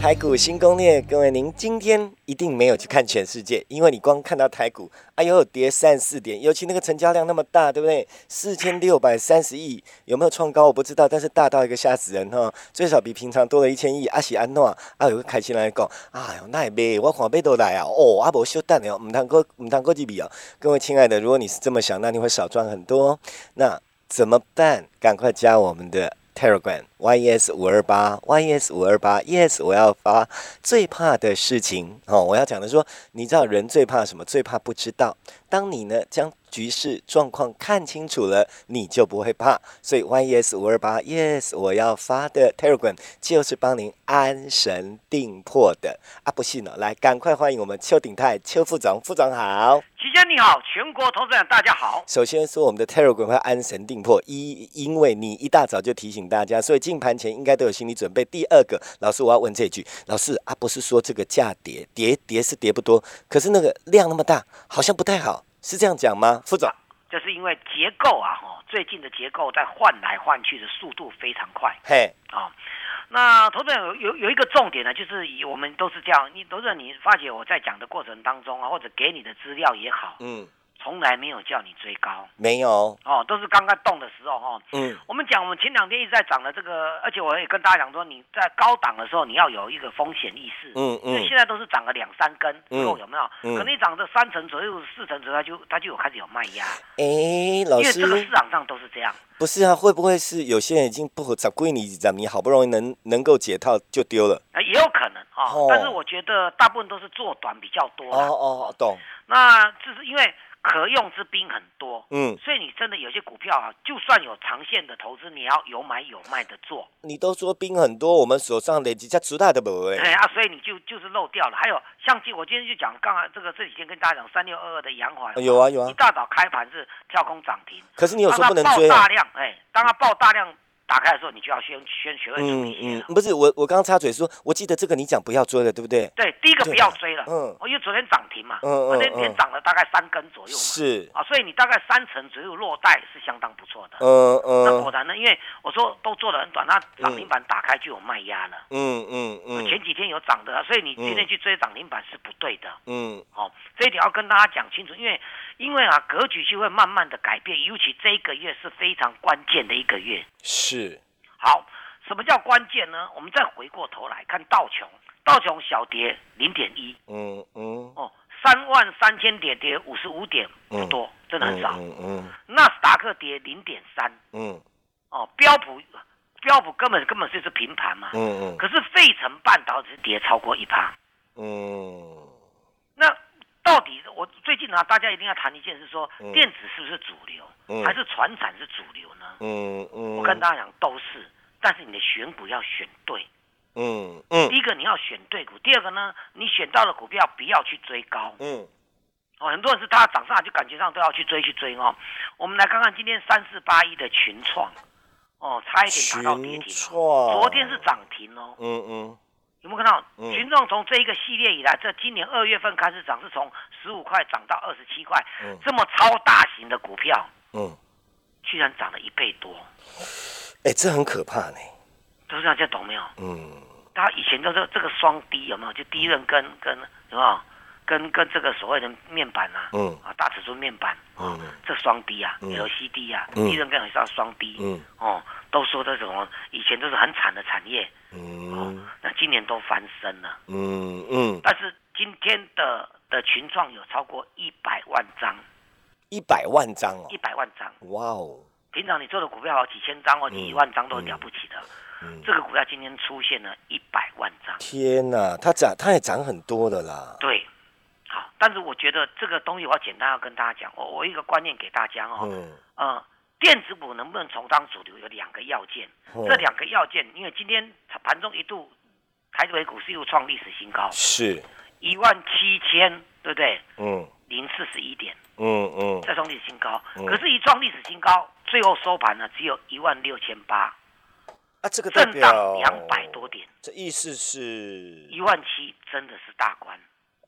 台股新攻略，各位，您今天一定没有去看全世界，因为你光看到台股，哎呦，跌三四点，尤其那个成交量那么大，对不对？四千六百三十亿，有没有创高我不知道，但是大到一个吓死人哈，最少比平常多了一千亿。阿喜安诺啊，有个开心来讲，哎呦，那也买，我看买都来啊，哦，阿伯休蛋了，唔谈过唔谈过几笔哦。各位亲爱的，如果你是这么想，那你会少赚很多，那怎么办？赶快加我们的 Telegram。Yes 五二八，yes 五二八，yes 我要发最怕的事情哦，我要讲的说，你知道人最怕什么？最怕不知道。当你呢将局势状况看清楚了，你就不会怕。所以 yes 五二八，yes 我要发的 Telegram 就是帮您安神定魄的啊！不信呢，来赶快欢迎我们邱鼎泰邱副总，副总好，齐先你好，全国投资人大家好。首先说我们的 Telegram 会安神定魄，一因为你一大早就提醒大家，所以今盘前应该都有心理准备。第二个，老师我要问这句，老师啊，不是说这个价跌跌跌是跌不多，可是那个量那么大，好像不太好，是这样讲吗？副总，就是因为结构啊，哈，最近的结构在换来换去的速度非常快。嘿，啊，那投资人有有有一个重点呢，就是以我们都是这样，你投资人你发觉我在讲的过程当中啊，或者给你的资料也好，嗯。从来没有叫你追高，没有哦，都是刚刚动的时候哈。嗯，我们讲我们前两天一直在涨的这个，而且我也跟大家讲说，你在高档的时候你要有一个风险意识。嗯嗯。因为现在都是涨了两三根，够有没有？嗯。可能涨这三成左右、四成左右，它就它就有开始有卖压。哎，老师。因为这个市场上都是这样。不是啊，会不会是有些人已经不合找归你涨，你好不容易能能够解套就丢了？啊，也有可能啊。哦。但是我觉得大部分都是做短比较多。哦哦，懂。那这是因为。可用之兵很多，嗯，所以你真的有些股票啊，就算有长线的投资，你要有买有卖的做。你都说兵很多，我们手上累积在出大的不哎。哎啊，所以你就就是漏掉了。还有像今我今天就讲，刚刚这个这几天跟大家讲三六二二的阳华，有啊有啊，一大早开盘是跳空涨停。可是你有说不能追大量，哎，当它爆大量。打开的时候，你就要先先学会注意嗯嗯，不是我我刚刚插嘴说，我记得这个你讲不要追了，对不对？对，第一个不要追了。嗯，因为昨天涨停嘛，嗯昨天连涨了大概三根左右嘛。是啊，所以你大概三成左右落袋是相当不错的。嗯嗯。那果然呢，因为我说都做的很短，那涨停板打开就有卖压了。嗯嗯嗯。前几天有涨的，所以你今天去追涨停板是不对的。嗯。好，这一点要跟大家讲清楚，因为因为啊，格局就会慢慢的改变，尤其这一个月是非常关键的一个月。是。好，什么叫关键呢？我们再回过头来看道琼，道琼小跌零点一，嗯嗯，哦，三万三千点跌五十五点，不多，真的很少。嗯嗯，纳斯达克跌零点三，嗯，哦，标普标普根本根本就是平盘嘛，嗯嗯，可是费城半导体跌超过一趴，嗯，我最近呢，大家一定要谈一件事，说电子是不是主流，还是船产是主流呢？嗯嗯，我跟大家讲都是。但是你的选股要选对，嗯嗯，第一个你要选对股，第二个呢，你选到的股票不要去追高，嗯，哦，很多人是他涨上来就感觉上都要去追去追哦。我们来看看今天三四八一的群创，哦，差一点打到跌停，昨天是涨停哦，嗯嗯，有没有看到群众从这一个系列以来，这今年二月份开始涨，是从十五块涨到二十七块，这么超大型的股票，嗯，居然涨了一倍多。哎，这很可怕呢。都是这样，懂没有？嗯。他以前都是这个双低，有没有？就低润跟跟什么？跟跟这个所谓的面板啊，嗯，啊大尺寸面板，嗯，这双低啊，LCD 啊，利润跟很少双低，嗯，哦，都说这种以前都是很惨的产业，嗯，那今年都翻身了，嗯嗯。但是今天的的群创有超过一百万张，一百万张哦，一百万张，哇哦。平常你做的股票几千张或几万张都了不起的，这个股票今天出现了一百万张。天哪，它涨，它也涨很多的啦。对，好，但是我觉得这个东西我要简单要跟大家讲，我我一个观念给大家哦，嗯，电子股能不能重当主流有两个要件，这两个要件，因为今天盘中一度台北股市又创历史新高，是。一万七千，对不对？嗯，零四十一点，嗯嗯，再创历史新高，可是，一创历史新高。最后收盘呢，只有一万六千八，啊，这个震荡两百多点，这意思是？一万七真的是大关，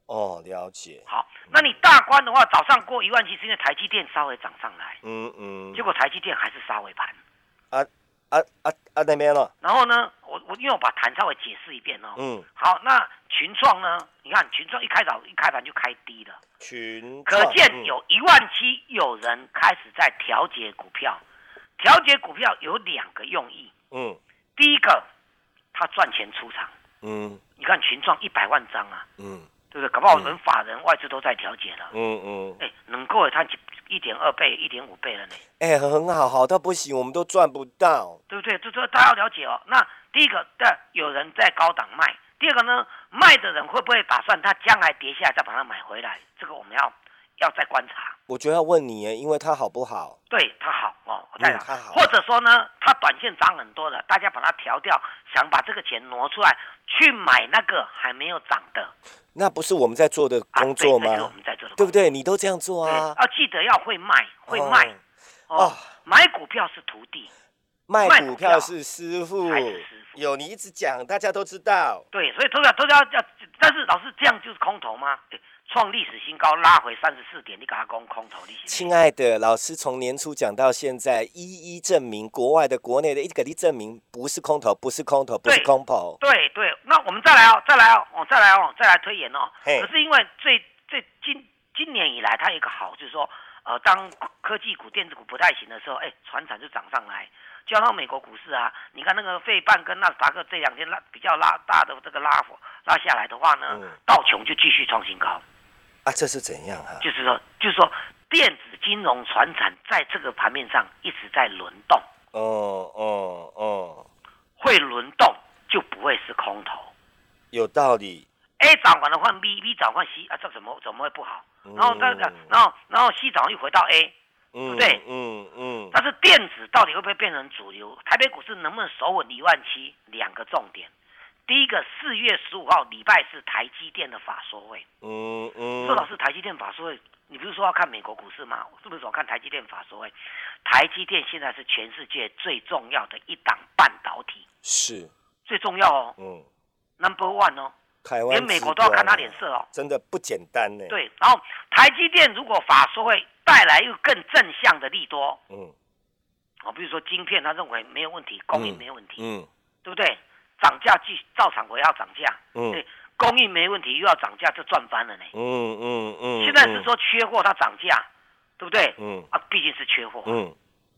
哦，了解。好，那你大关的话，早上过一万七，是因为台积电稍微涨上来，嗯嗯，结果台积电还是杀尾盘。啊啊啊啊那边了。然后呢，我我因为我把盘稍微解释一遍哦。嗯。好，那群创呢？你看群创一开早一开盘就开低了。群。可见有一万七有人开始在调节股票，调节股票有两个用意。嗯。第一个，他赚钱出场。嗯。你看群创一百万张啊。嗯。对不对？搞不好人法人外资都在调节了。嗯嗯。哎，能够它一点二倍、一点五倍了呢。哎，很好，好到不行，我们都赚不到，对不对？这这大家要了解哦。那第一个，但有人在高档卖；第二个呢，卖的人会不会打算他将来跌下来再把它买回来？这个我们要要再观察。我觉得要问你，因为它好不好？对，它好哦，我再讲，或者说呢，它短线涨很多的，大家把它调掉，想把这个钱挪出来去买那个还没有涨的。那不是我们在做的工作吗？我们在做的，对不对？你都这样做啊！要记得要会卖，会卖哦。买股票是徒弟，卖股票是师傅。有你一直讲，大家都知道。对，所以都要都要要，但是老师这样就是空头吗？创历史新高，拉回三十四点，你给他攻空头利息。亲爱的老师，从年初讲到现在，一一证明国外的、国内的，一个一证明不是空头，不是空头，不是空头。对对，那我们再来哦，再来哦，哦，再来哦，再来推演哦。可是因为最最今今年以来，它有一个好，就是说，呃，当科技股、电子股不太行的时候，哎，船产就涨上来。加上美国股市啊，你看那个费半跟纳斯达克这两天拉比较拉大的这个拉拉下来的话呢，道琼就继续创新高。啊，这是怎样啊？就是说，就是说，电子金融船产在这个盘面上一直在轮动。哦哦哦，会轮动就不会是空头。有道理。A 涨完了换 B，B 涨换 C 啊，这怎么怎么会不好？然后这个，然后然后 C 涨又回到 A，对不对？嗯嗯。但是电子到底会不会变成主流？台北股市能不能守稳一万七？两个重点。第一个四月十五号礼拜是台积电的法说会。嗯嗯。说老师，台积电法说会，你不是说要看美国股市吗？是不是说看台积电法说会？台积电现在是全世界最重要的一档半导体。是。最重要哦。嗯。Number one 哦。台湾。连美国都要看他脸色哦。真的不简单呢。对，然后台积电如果法说会带来又更正向的利多，嗯。哦，比如说晶片，他认为没有问题，供应没有问题，嗯，对不对？涨价继照常我要涨价，嗯，对，供应没问题又要涨价，就赚翻了呢。嗯嗯嗯。现在是说缺货，它涨价，对不对？嗯。啊，毕竟是缺货。嗯。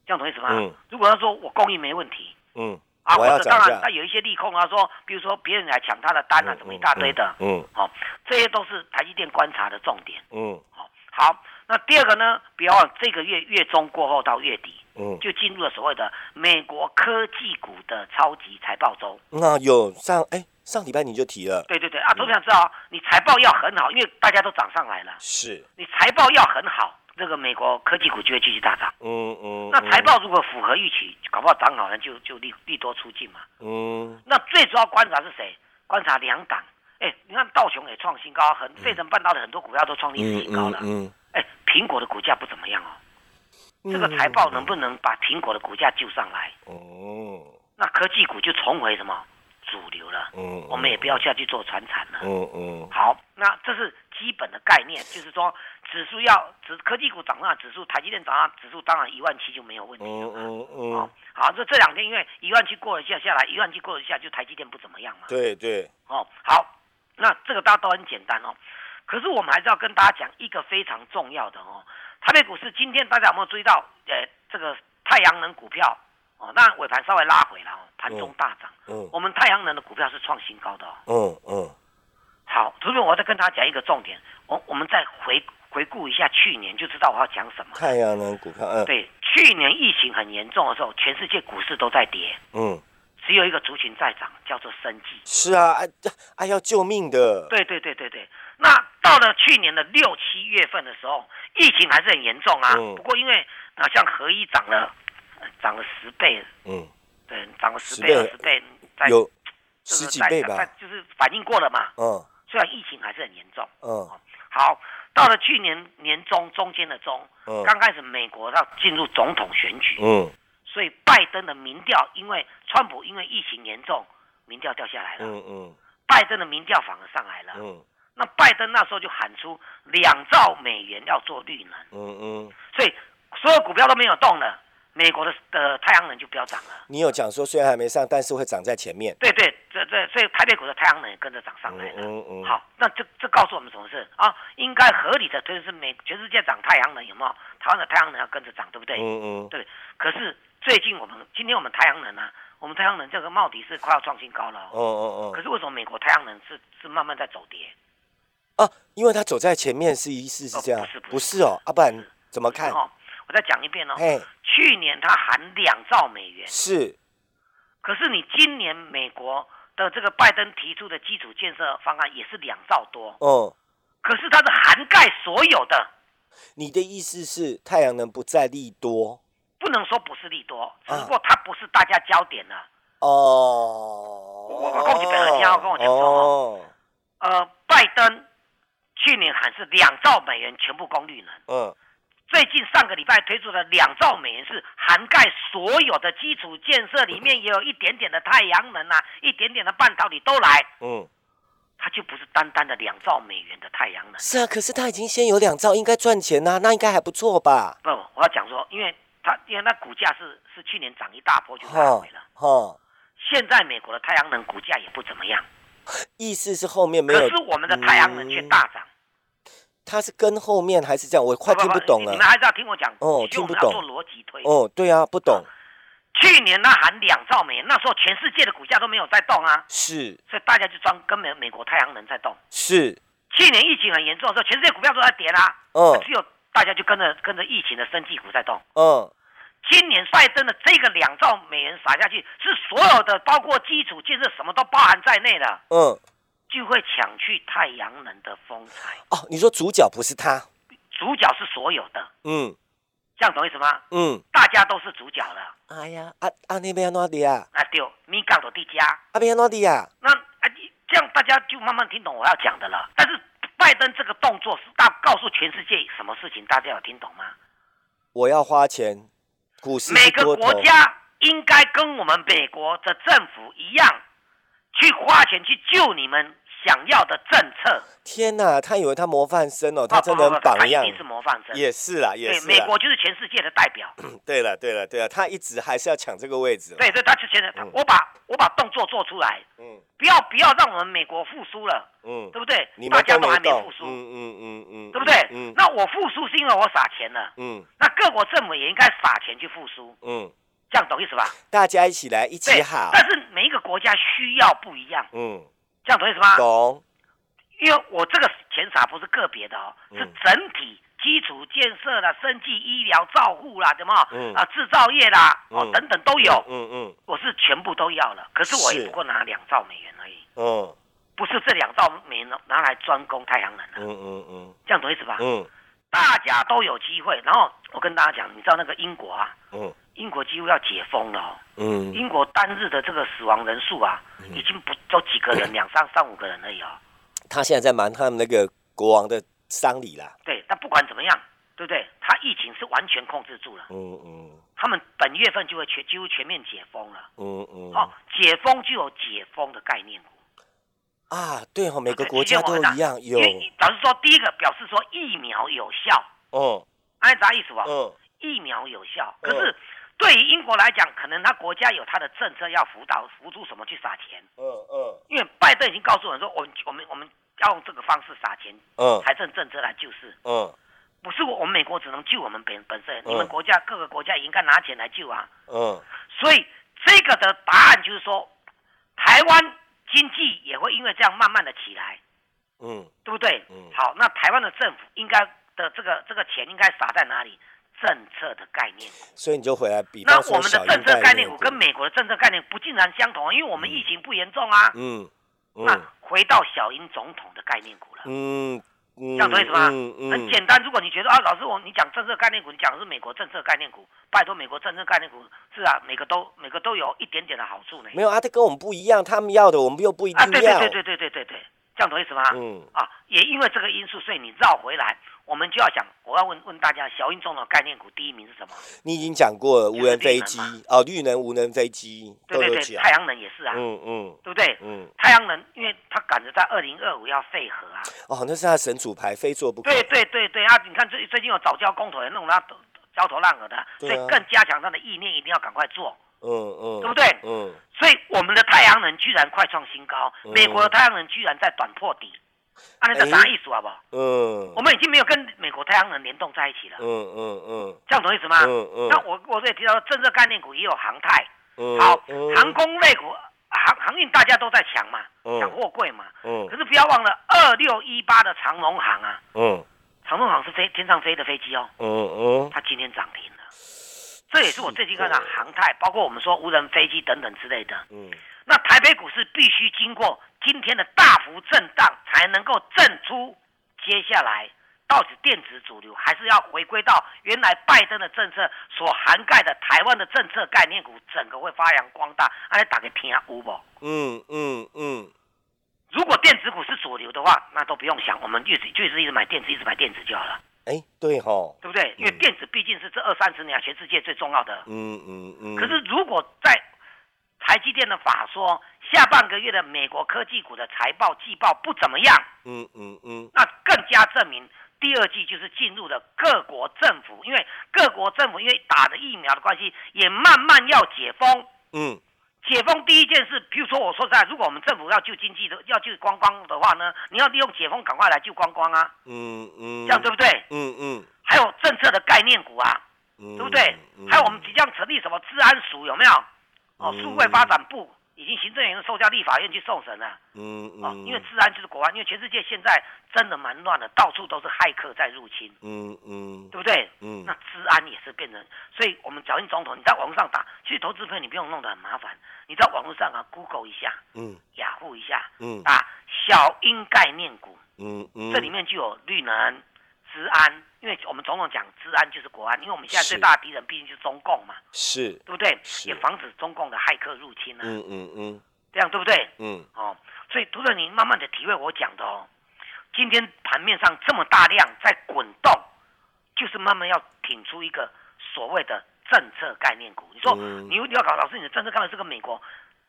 这样懂意思吗？嗯。如果他说我供应没问题，嗯，啊，或者当然他有一些利空啊，说比如说别人来抢他的单啊，怎么一大堆的，嗯，好，这些都是台积电观察的重点。嗯。好，好，那第二个呢？不要忘这个月月中过后到月底。嗯，就进入了所谓的美国科技股的超级财报周。那有上哎，上礼拜你就提了。对对对啊，都想知道你财报要很好，因为大家都涨上来了。是，你财报要很好，这个美国科技股就会继续大涨。嗯嗯。那财报如果符合预期，搞不好涨好了就就利利多出尽嘛。嗯。那最主要观察是谁？观察两档。哎，你看道琼也创新高，很费城半导体很多股票都创历史新高了。嗯嗯。哎，苹果的股价不怎么样哦。这个财报能不能把苹果的股价救上来？哦，那科技股就重回什么主流了？嗯，我们也不要下去做传产了。嗯嗯，好，那这是基本的概念，就是说指数要指科技股涨上指数，台积电涨上指数，当然一万七就没有问题了。嗯嗯嗯，好，这这两天因为一万七过了一下下来，一万七过了一下就台积电不怎么样嘛。对对，哦，好，那这个大家都很简单哦，可是我们还是要跟大家讲一个非常重要的哦。台北股市今天大家有没有注意到？呃，这个太阳能股票哦，那尾盘稍微拉回来哦，盘中大涨。嗯，我们太阳能的股票是创新高的哦。嗯嗯。好，这边我再跟他讲一个重点，我我们再回回顾一下去年，就知道我要讲什么。太阳能股票，嗯，对，去年疫情很严重的时候，全世界股市都在跌。嗯。只有一个族群在涨，叫做生计。是啊，哎，哎，要救命的。对对对对对。那到了去年的六七月份的时候，疫情还是很严重啊。嗯。不过因为啊，像合一涨了，涨了十倍。嗯。对，涨了十倍二十倍。有十几倍吧。就是反应过了嘛。嗯。虽然疫情还是很严重。嗯。好，到了去年年中中间的中，刚开始美国要进入总统选举。嗯。所以拜登的民调，因为川普因为疫情严重，民调掉下来了。嗯嗯。拜登的民调反而上来了。嗯。那拜登那时候就喊出两兆美元要做绿能，嗯嗯，所以所有股票都没有动了。美国的的太阳能就不要涨了。你有讲说虽然还没上，但是会涨在前面。对对，这这所以台北股的太阳能也跟着涨上来了。嗯嗯。好，那这这告诉我们什么事啊？应该合理的推是美全世界涨太阳能有没有？台湾的太阳能要跟着涨，对不对？嗯嗯。对。可是最近我们今天我们太阳能呢，我们太阳能这个帽底是快要创新高了。哦哦哦。可是为什么美国太阳能是是慢慢在走跌？啊，因为他走在前面是意思是这样？不是不是哦，阿不然怎么看？我再讲一遍哦，去年他含两兆美元，是，可是你今年美国的这个拜登提出的基础建设方案也是两兆多，哦，可是它是涵盖所有的。你的意思是太阳能不再利多？不能说不是利多，只不过它不是大家焦点了。哦，我我恭喜别人，你要跟我讲说，呃，拜登去年还是两兆美元全部供绿能，嗯。最近上个礼拜推出的两兆美元是涵盖所有的基础建设，里面也有一点点的太阳能啊，一点点的半导体都来。嗯，它就不是单单的两兆美元的太阳能。是啊，可是它已经先有两兆，应该赚钱呐，那应该还不错吧？不，我要讲说，因为它因为那股价是是去年涨一大波就拉回了。哦，现在美国的太阳能股价也不怎么样。意思是后面没有，可是我们的太阳能却大涨。它是跟后面还是这样？我快听不懂了。你们还是要听我讲哦，听不懂。做逻辑推哦，对啊，不懂。去年那含两兆美元，那时候全世界的股价都没有在动啊。是。所以大家就装跟美美国太阳能在动。是。去年疫情很严重的时候，全世界股票都在跌啦。嗯。只有大家就跟着跟着疫情的生技股在动。嗯。今年拜登的这个两兆美元撒下去，是所有的包括基础建设什么都包含在内的。嗯。就会抢去太阳能的风采哦。你说主角不是他，主角是所有的。嗯，这样懂意思吗？嗯，大家都是主角了。哎呀，啊啊那边哪里啊？啊对，米高的地家。啊边哪里啊？那啊，这样大家就慢慢听懂我要讲的了。但是拜登这个动作是大告诉全世界什么事情？大家有听懂吗？我要花钱，股市每个国家应该跟我们美国的政府一样。去花钱去救你们想要的政策。天哪，他以为他模范生哦，他真的很榜样。一定是模范生。也是啦，也是。美国就是全世界的代表。对了，对了，对了，他一直还是要抢这个位置。对，对，他之前的，我把我把动作做出来。嗯。不要不要让我们美国复苏了。嗯。对不对？大家都还没复苏。嗯嗯嗯嗯。对不对？嗯。那我复苏是因为我撒钱了。嗯。那各国政府也应该撒钱去复苏。嗯。这样懂意思吧？大家一起来，一起好。但是每一个国家需要不一样。嗯，这样懂意思吗？懂。因为我这个钱撒不是个别的哦，是整体基础建设啦、生计医疗照护啦，怎么啊制造业啦，哦等等都有。嗯嗯。我是全部都要了，可是我也不过拿两兆美元而已。嗯。不是这两兆美元拿来专攻太阳能的。嗯嗯嗯。这样懂意思吧？嗯。大家都有机会，然后我跟大家讲，你知道那个英国啊？嗯。英国几乎要解封了，嗯，英国单日的这个死亡人数啊，已经不就几个人，两三三五个人而已哦。他现在在忙他们那个国王的丧礼啦。对，但不管怎么样，对不对？他疫情是完全控制住了。嗯嗯。他们本月份就会全几乎全面解封了。嗯嗯。好，解封就有解封的概念股。啊，对哦，每个国家都一样有。老实说，第一个表示说疫苗有效。哦。按啥意思吧？嗯。疫苗有效，可是。对于英国来讲，可能他国家有他的政策要辅导辅助什么去撒钱。嗯嗯。因为拜登已经告诉我们说，我们我们我们要用这个方式撒钱。嗯。财政政策来救市。嗯。不是我，我们美国只能救我们本本身，你们国家各个国家也应该拿钱来救啊。嗯。所以这个的答案就是说，台湾经济也会因为这样慢慢的起来。嗯。对不对？嗯。好，那台湾的政府应该的这个这个钱应该撒在哪里？政策的概念股，所以你就回来比。那我们的政策概念股跟美国的政策概念不竟然相同，因为我们疫情不严重啊。嗯。那回到小英总统的概念股了。嗯嗯。这样懂意思吗？嗯嗯。很简单，如果你觉得啊，老师我你讲政策概念股，你讲的是美国政策概念股，拜托美国政策概念股是啊，每个都每个都有一点点的好处呢。没有啊，它跟我们不一样，他们要的我们又不一定要。对对对对对对对对。这样懂意思吗？嗯。啊，也因为这个因素，所以你绕回来。我们就要讲，我要问问大家，小英中的概念股第一名是什么？你已经讲过了，无人飞机哦，绿能无人飞机，对对对，太阳能也是啊，嗯嗯，对不对？嗯，太阳能，因为它赶着在二零二五要废核啊。哦，那是他神主牌，非做不可。对对对对啊！你看最最近有早教公投，也弄他焦头烂额的，所以更加强他的意念，一定要赶快做。嗯嗯，对不对？嗯。所以我们的太阳能居然快创新高，美国的太阳能居然在短破底。啊，那个啥意思好不好？嗯，我们已经没有跟美国太阳能联动在一起了。嗯嗯嗯，这样懂意思吗？嗯嗯。那我我这里提到政策概念股也有航太，好，航空类股航航运大家都在抢嘛，抢货柜嘛。嗯。可是不要忘了二六一八的长龙航啊。嗯。长龙航是飞天上飞的飞机哦。嗯嗯。它今天涨停了，这也是我最近看到航太，包括我们说无人飞机等等之类的。嗯。那台北股市必须经过今天的大幅震荡，才能够震出接下来到底电子主流，还是要回归到原来拜登的政策所涵盖的台湾的政策概念股，整个会发扬光大。啊，你打个听啊，有不？嗯嗯嗯。如果电子股是主流的话，那都不用想，我们一直就是一直买电子，一直买电子就好了。哎，对哈，对不对？因为电子毕竟是这二三十年全世界最重要的。嗯嗯嗯。可是如果在台积电的法说，下半个月的美国科技股的财报季报不怎么样。嗯嗯嗯，那更加证明第二季就是进入了各国政府，因为各国政府因为打的疫苗的关系，也慢慢要解封。嗯，解封第一件事，比如说我说实在，如果我们政府要救经济的，要救观光的话呢，你要利用解封赶快来救观光啊。嗯嗯，这样对不对？嗯嗯，还有政策的概念股啊，对不对？还有我们即将成立什么治安署有没有？哦，数位发展部已经行政院受教立法院去送审了。嗯嗯。哦，因为治安就是国安，因为全世界现在真的蛮乱的，到处都是骇客在入侵。嗯嗯。对不对？嗯。那治安也是变成，所以我们小英总统，你在网上打，其实投资朋友你不用弄得很麻烦，你在网络上啊，Google 一下，嗯，雅虎一下，嗯，啊小英概念股，嗯嗯，这里面就有绿能。治安，因为我们总统讲治安就是国安，因为我们现在最大的敌人毕竟就是中共嘛，是，对不对？也防止中共的骇客入侵啊。嗯嗯嗯，这样对不对？嗯，哦，所以读者你慢慢的体会我讲的哦。今天盘面上这么大量在滚动，就是慢慢要挺出一个所谓的政策概念股。你说你你要搞老师，你的政策看的是跟美国，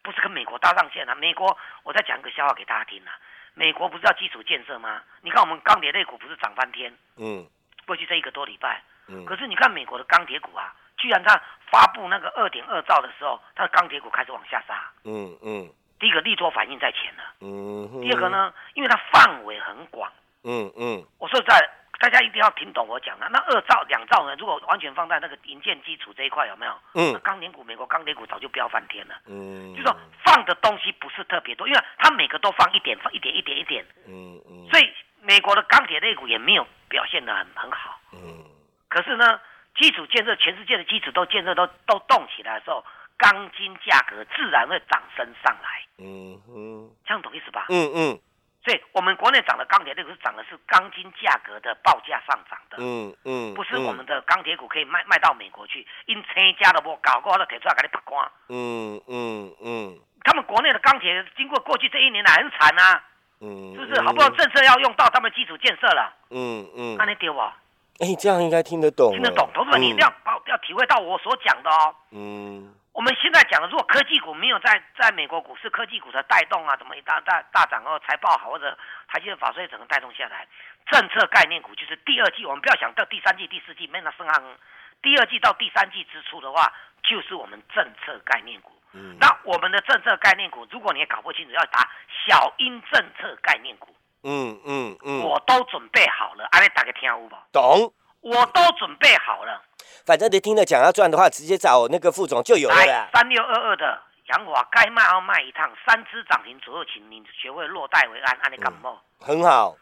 不是跟美国搭上线啊？美国，我再讲一个笑话给大家听啊。美国不是要基础建设吗？你看我们钢铁类股不是涨翻天？嗯，过去这一个多礼拜，嗯，可是你看美国的钢铁股啊，居然它发布那个二点二兆的时候，它的钢铁股开始往下杀。嗯嗯，第一个利多反应在前了。嗯，第二个呢，因为它范围很广。嗯嗯，我说在。大家一定要听懂我讲的。那二兆、两兆呢？如果完全放在那个银建基础这一块，有没有？嗯。钢铁股，美国钢铁股早就飙翻天了。嗯。就说放的东西不是特别多，因为它每个都放一点，放一点，一点，一点。嗯嗯。所以美国的钢铁类股也没有表现的很很好。嗯。可是呢，基础建设，全世界的基础都建设都都动起来的时候，钢筋价格自然会涨升上来。嗯嗯。这样懂意思吧？嗯嗯。所以我们国内涨的钢铁，那个是涨的是钢筋价格的报价上涨的，嗯嗯，不是我们的钢铁股可以卖卖到美国去，因车价都不搞过，那铁出来给你拔光，嗯嗯嗯，他们国内的钢铁经过过去这一年来很惨啊，嗯，是不是？好不容易政策要用到他们基础建设了，嗯嗯，那你丢我，哎，这样应该听得懂，听得懂，同志们，你一定要要要体会到我所讲的哦，嗯。我们现在讲的，如果科技股没有在在美国股市科技股的带动啊，怎么一大大大涨哦，财报好或者台积电法税整个带动下来，政策概念股就是第二季，我们不要想到第三季、第四季没那升行，第二季到第三季支出的话，就是我们政策概念股。嗯，那我们的政策概念股，如果你也搞不清楚，要打小英政策概念股。嗯嗯嗯，我都准备好了，阿你打个听有无？懂。我都准备好了。反正你听了讲要赚的话，直接找那个副总就有了。三六二二的杨华，该卖要卖一趟，三只涨停左右，请你学会落袋为安，阿你感冒。很好。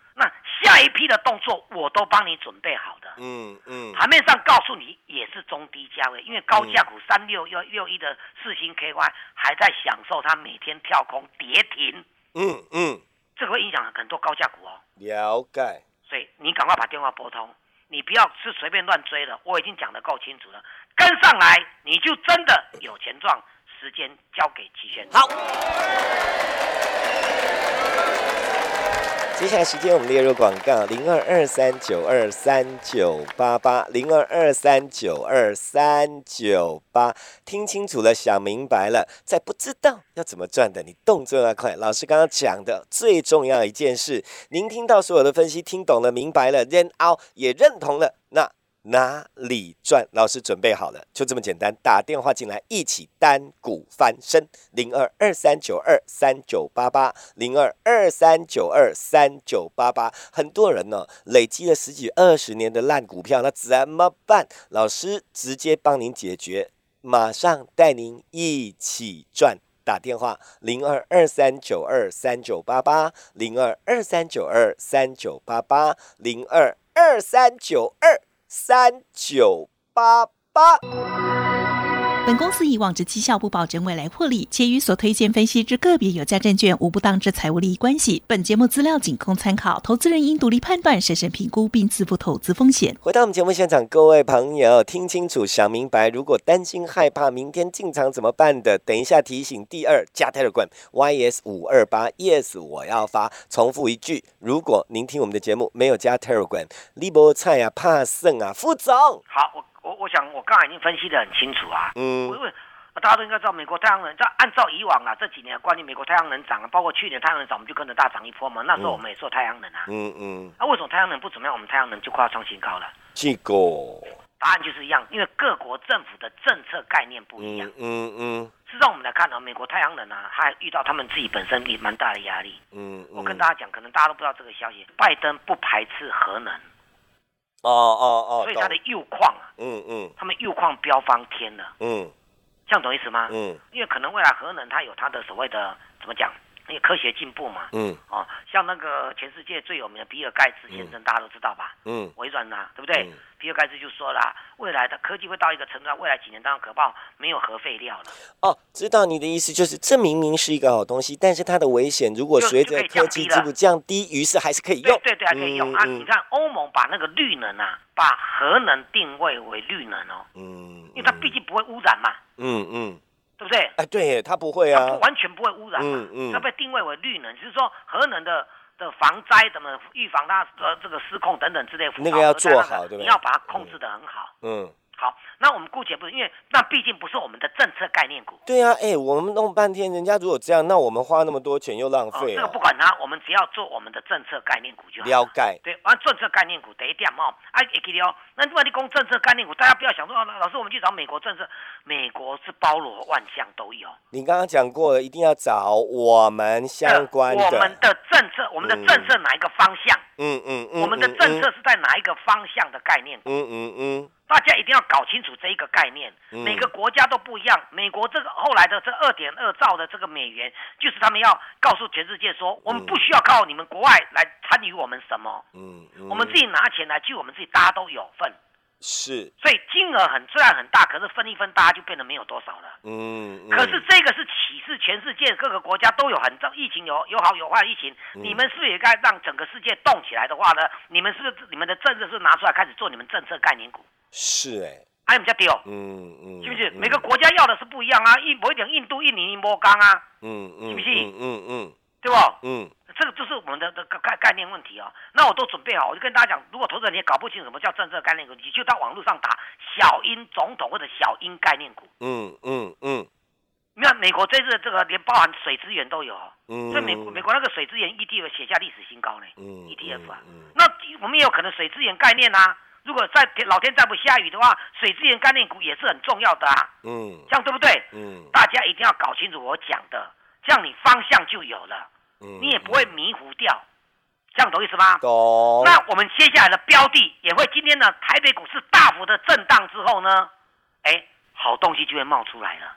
那下一批的动作我都帮你准备好的。嗯嗯。盘面上告诉你也是中低价位，因为高价股三六幺六一的四星 KY 还在享受它每天跳空跌停。嗯嗯。这个会影响很多高价股哦。了解。所以你赶快把电话拨通。你不要是随便乱追的，我已经讲得够清楚了，跟上来你就真的有钱赚，时间交给齐轩。好。接下来时间我们列入广告：零二二三九二三九八八，零二二三九二三九八。听清楚了，想明白了，再不知道要怎么赚的，你动作要快。老师刚刚讲的最重要一件事，您听到所有的分析，听懂了，明白了，认凹也认同了，那。哪里赚？老师准备好了，就这么简单，打电话进来一起单股翻身，零二二三九二三九八八，零二二三九二三九八八。很多人呢，累积了十几二十年的烂股票，那怎么办？老师直接帮您解决，马上带您一起赚。打电话零二二三九二三九八八，零二二三九二三九八八，零二二三九二。三九八八。本公司以往之绩效不保证未来获利，且与所推荐分析之个别有价证券无不当之财务利益关系。本节目资料仅供参考，投资人应独立判断、审慎评估并自负投资风险。回到我们节目现场，各位朋友听清楚、想明白，如果担心害怕明天进场怎么办的，等一下提醒。第二加 Telegram YS 五二八 Yes，我要发。重复一句，如果您听我们的节目没有加 Telegram，利博菜啊，怕剩啊，副总。好，我。我我想我刚才已经分析的很清楚啊，嗯，因为大家都应该知道，美国太阳能在按照以往啊这几年的惯例，美国太阳能涨啊，包括去年太阳能涨，我们就跟着大涨一波嘛。那时候我们也做太阳能啊，嗯嗯，那为什么太阳能不怎么样，我们太阳能就快要创新高了？这个答案就是一样，因为各国政府的政策概念不一样，嗯嗯。事实上我们来看呢，美国太阳能啊，还遇到他们自己本身也蛮大的压力，嗯，我跟大家讲，可能大家都不知道这个消息，拜登不排斥核能。哦哦哦，所以它的铀矿啊，嗯嗯，他们铀矿标翻天了，嗯，这样懂意思吗？嗯，因为可能未来核能它有它的所谓的怎么讲？因为科学进步嘛，嗯，哦，像那个全世界最有名的比尔盖茨先生，大家都知道吧？嗯，微软呐，对不对？比尔盖茨就说了，未来的科技会到一个程度，未来几年当然可怕，没有核废料了。哦，知道你的意思，就是这明明是一个好东西，但是它的危险如果随着科技进步降低，于是还是可以用。对对，还可以用啊！你看欧盟把那个绿能啊，把核能定位为绿能哦，嗯，因为它毕竟不会污染嘛，嗯嗯。对不对？哎，对，它不会啊，完全不会污染嘛。嗯嗯，它被定位为绿能，就是说核能的的防灾怎么预防它呃这个失控等等之类。那个要做好，对不对？你要把它控制的很好。嗯。好，那我们姑且不是，因为那毕竟不是我们的政策概念股。对啊，哎，我们弄半天，人家如果这样，那我们花那么多钱又浪费。这个不管它，我们只要做我们的政策概念股就好。了解。对，完政策概念股得一点哦。啊，也可以哦。那如果你讲政策概念股，大家不要想说，老师我们去找美国政策，美国是包罗万象都有。你刚刚讲过了，一定要找我们相关的。我们的政策，我们的政策哪一个方向？嗯嗯嗯。我们的政策是在哪一个方向的概念？嗯嗯嗯。大家一定要搞清楚这一个概念，每个国家都不一样。美国这个后来的这二点二兆的这个美元，就是他们要告诉全世界说，我们不需要靠你们国外来参与我们什么，嗯，我们自己拿钱来救我们自己，大家都有份。是，所以金额很虽然很大，可是分一分，大家就变得没有多少了。嗯，可是这个是启示全世界各个国家都有很重疫情有有好有坏的疫情，你们是不是也该让整个世界动起来的话呢？你们是不是你们的政策是拿出来开始做你们政策概念股？是哎，还有比较丢，嗯嗯，是不是？每个国家要的是不一样啊，印某一点印度、印尼、摩刚啊，嗯嗯，是不是？嗯嗯，对不？嗯。这个就是我们的的概概念问题啊，那我都准备好，我就跟大家讲，如果投资者你也搞不清什么叫政策概念股，你就到网络上打小英总统或者小英概念股。嗯嗯嗯。你看美国这次这个连包含水资源都有，哦嗯，所以美美国那个水资源 ETF 写下历史新高呢。嗯，ETF 啊，那我们也有可能水资源概念啊，如果在老天再不下雨的话，水资源概念股也是很重要的啊。嗯，这样对不对？嗯，大家一定要搞清楚我讲的，这样你方向就有了。你也不会迷糊掉，这样懂意思吗？懂。那我们接下来的标的也会今天呢，台北股市大幅的震荡之后呢，哎，好东西就会冒出来了。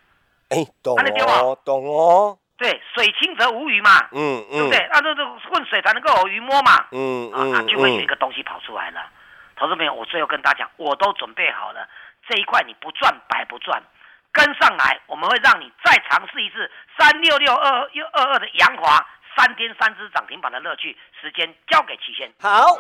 哎，懂哦，懂哦。对，水清则无鱼嘛，嗯嗯，对不对？那这这混水才能够有鱼摸嘛，嗯嗯，啊，就会有一个东西跑出来了。投资朋友，我最后跟大家讲，我都准备好了，这一块你不赚白不赚，跟上来，我们会让你再尝试一次三六六二又二二的阳华。三天三只涨停板的乐趣，时间交给齐先。好。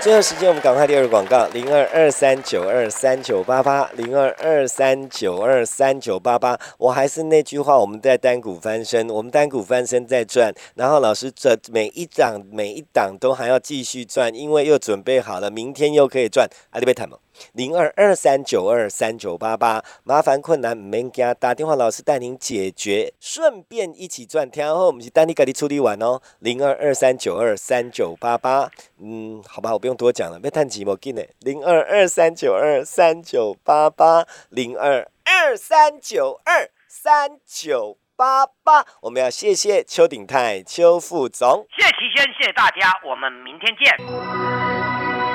最后时间，我们赶快第二个广告：零二二三九二三九八八，零二二三九二三九八八。我还是那句话，我们在单股翻身，我们单股翻身在赚，然后老师这每一档每一档都还要继续赚，因为又准备好了，明天又可以赚。阿里贝坦吗？零二二三九二三九八八，麻烦困难唔免惊，打电话老师带您解决，顺便一起赚。听后我们是带你赶紧处理完哦。零二二三九二三九八八，嗯，好吧，我不用多讲了，别叹寂寞，紧嘞。零二二三九二三九八八，零二二三九二三九八八，我们要谢谢邱鼎泰邱副总，谢谢齐轩，谢谢大家，我们明天见。